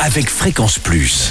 avec Fréquence Plus.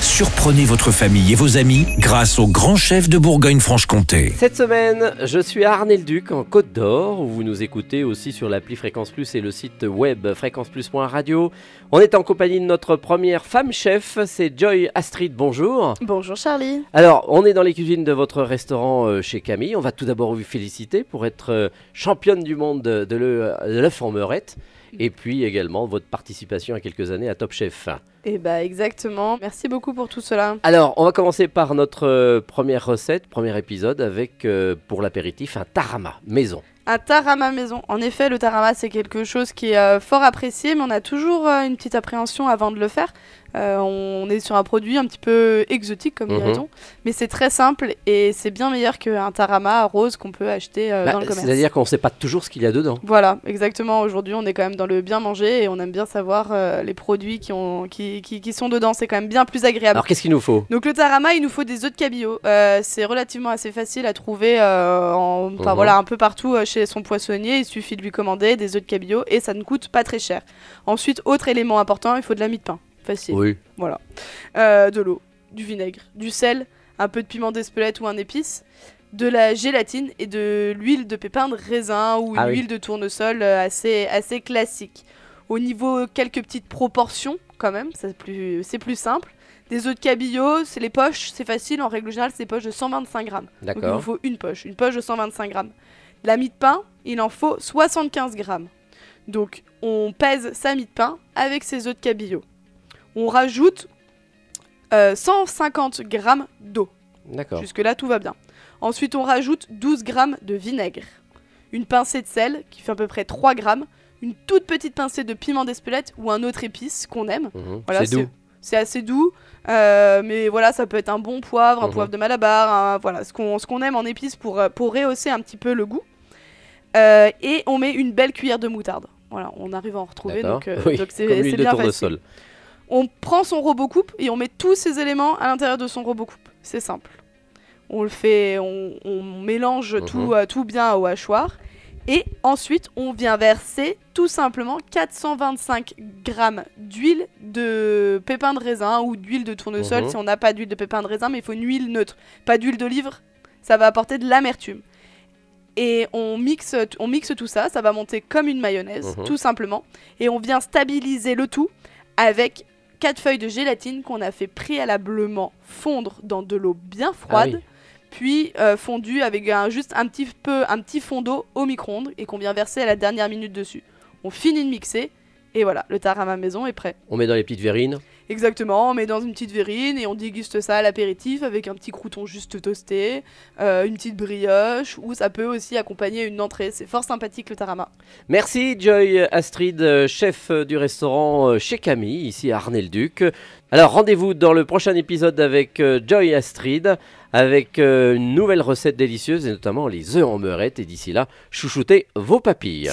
Surprenez votre famille et vos amis grâce au grand chef de Bourgogne-Franche-Comté. Cette semaine, je suis à Arnay-le-Duc en Côte d'Or, où vous nous écoutez aussi sur l'appli Fréquence Plus et le site web fréquenceplus.radio. On est en compagnie de notre première femme chef, c'est Joy Astrid. Bonjour. Bonjour Charlie. Alors, on est dans les cuisines de votre restaurant euh, chez Camille. On va tout d'abord vous féliciter pour être euh, championne du monde de, de l'œuf en meurette et puis également votre participation à quelques années à Top Chef. Et bah exactement. Merci beaucoup pour tout cela. Alors, on va commencer par notre euh, première recette, premier épisode avec euh, pour l'apéritif un tarama maison. Un tarama maison. En effet, le tarama c'est quelque chose qui est euh, fort apprécié, mais on a toujours une petite appréhension avant de le faire. Euh, on est sur un produit un petit peu exotique, comme mm dirait-on, mais c'est très simple et c'est bien meilleur qu'un tarama rose qu'on peut acheter euh, bah, dans le commerce. C'est-à-dire qu'on ne sait pas toujours ce qu'il y a dedans. Voilà, exactement. Aujourd'hui, on est quand même dans le bien manger et on aime bien savoir euh, les produits qui, ont, qui, qui, sont dedans. C'est quand même bien plus agréable. Alors, qu'est-ce qu'il nous faut? Donc, le tarama, il nous faut des œufs de cabillaud. c'est relativement assez facile à trouver en, mhm. voilà, un peu partout chez son poissonnier. Il suffit de lui commander des œufs de cabillaud et ça ne coûte pas très cher. Ensuite, autre élément important, il faut de la mie de pain. Facile. Oui. Voilà. Euh, de l'eau, du vinaigre, du sel, un peu de piment d'Espelette ou un épice, de la gélatine et de l'huile de pépin de raisin ou une ah huile de tournesol euh, assez, assez classique. Au niveau quelques petites proportions, quand même, c'est plus, plus simple. Des œufs de cabillaud, c'est les poches, c'est facile. En règle générale, c'est des poches de 125 grammes. Donc il vous faut une poche, une poche de 125 grammes. La mie de pain, il en faut 75 grammes. Donc on pèse sa mie de pain avec ses œufs de cabillaud on rajoute 150 euh, grammes d'eau. D'accord. Jusque-là, tout va bien. Ensuite, on rajoute 12 grammes de vinaigre, une pincée de sel qui fait à peu près 3 grammes, une toute petite pincée de piment d'Espelette ou un autre épice qu'on aime. Mhm. voilà, c'est doux. C'est assez doux, euh, mais voilà, ça peut être un bon poivre, un mhm. poivre de Malabar, voilà, ce qu'on aime en épices pour, euh, pour rehausser un petit peu le goût. et on met une belle cuillère de moutarde. Voilà, on arrive à en retrouver, donc c'est bien facile. On prend son robot coupe et on met tous ces éléments à l'intérieur de son robot coupe. C'est simple. On le fait, on, mélange mhm. tout, euh, tout bien au hachoir. Et ensuite, on vient verser tout simplement 425 grammes d'huile de pépins de raisin ou d'huile de tournesol mhm. si on n'a pas d'huile de pépins de raisin, mais il faut une huile neutre. Pas d'huile d'olive, ça va apporter de l'amertume. Et on mixe, on mixe tout ça, ça va monter comme une mayonnaise, mhm. tout simplement. Et on vient stabiliser le tout avec 4 feuilles de gélatine qu'on a fait préalablement fondre dans de l'eau bien froide. Ah puis euh, fondu avec juste un petit peu un petit fond d'eau au micro-ondes et qu'on vient verser à la dernière minute dessus. On finit de mixer et voilà, le tarama maison est prêt. On met dans les petites verrines Exactement, on met dans une petite verrine et on déguste ça à l'apéritif avec un petit crouton juste toasté, euh, une petite brioche, ou ça peut aussi accompagner une entrée. C'est fort sympathique le tarama. Merci Joy Astrid, chef du restaurant euh, chez Camille, ici à Arnay-le-Duc. Alors rendez-vous dans le prochain épisode avec euh, Joy Astrid, avec une nouvelle recette délicieuse et notamment les œufs en meurette. Et d'ici là, chouchoutez vos papilles.